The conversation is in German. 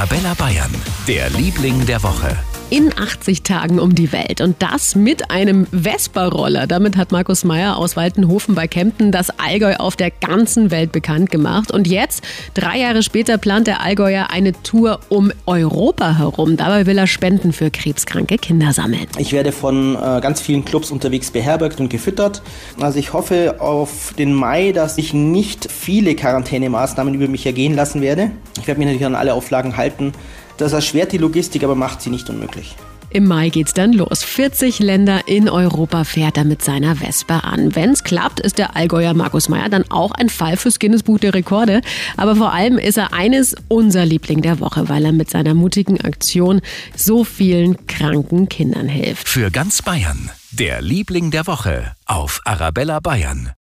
Arabella Bayern, der Liebling der Woche. In 80 Tagen um die Welt. Und das mit einem Vespa-Roller. Damit hat Markus Meyer aus Waltenhofen bei Kempten das Allgäu auf der ganzen Welt bekannt gemacht. Und jetzt, drei Jahre später, plant der Allgäuer eine Tour um Europa herum. Dabei will er Spenden für krebskranke Kinder sammeln. Ich werde von äh, ganz vielen Clubs unterwegs beherbergt und gefüttert. Also ich hoffe auf den Mai, dass ich nicht viele Quarantänemaßnahmen über mich ergehen lassen werde. Ich werde mich natürlich an alle Auflagen halten. Das erschwert die Logistik, aber macht sie nicht unmöglich. Im Mai geht's dann los. 40 Länder in Europa fährt er mit seiner Vespa an. Wenn's klappt, ist der Allgäuer Markus Meyer dann auch ein Fall fürs Guinness Buch der Rekorde. Aber vor allem ist er eines unser Liebling der Woche, weil er mit seiner mutigen Aktion so vielen kranken Kindern hilft. Für ganz Bayern, der Liebling der Woche auf Arabella Bayern.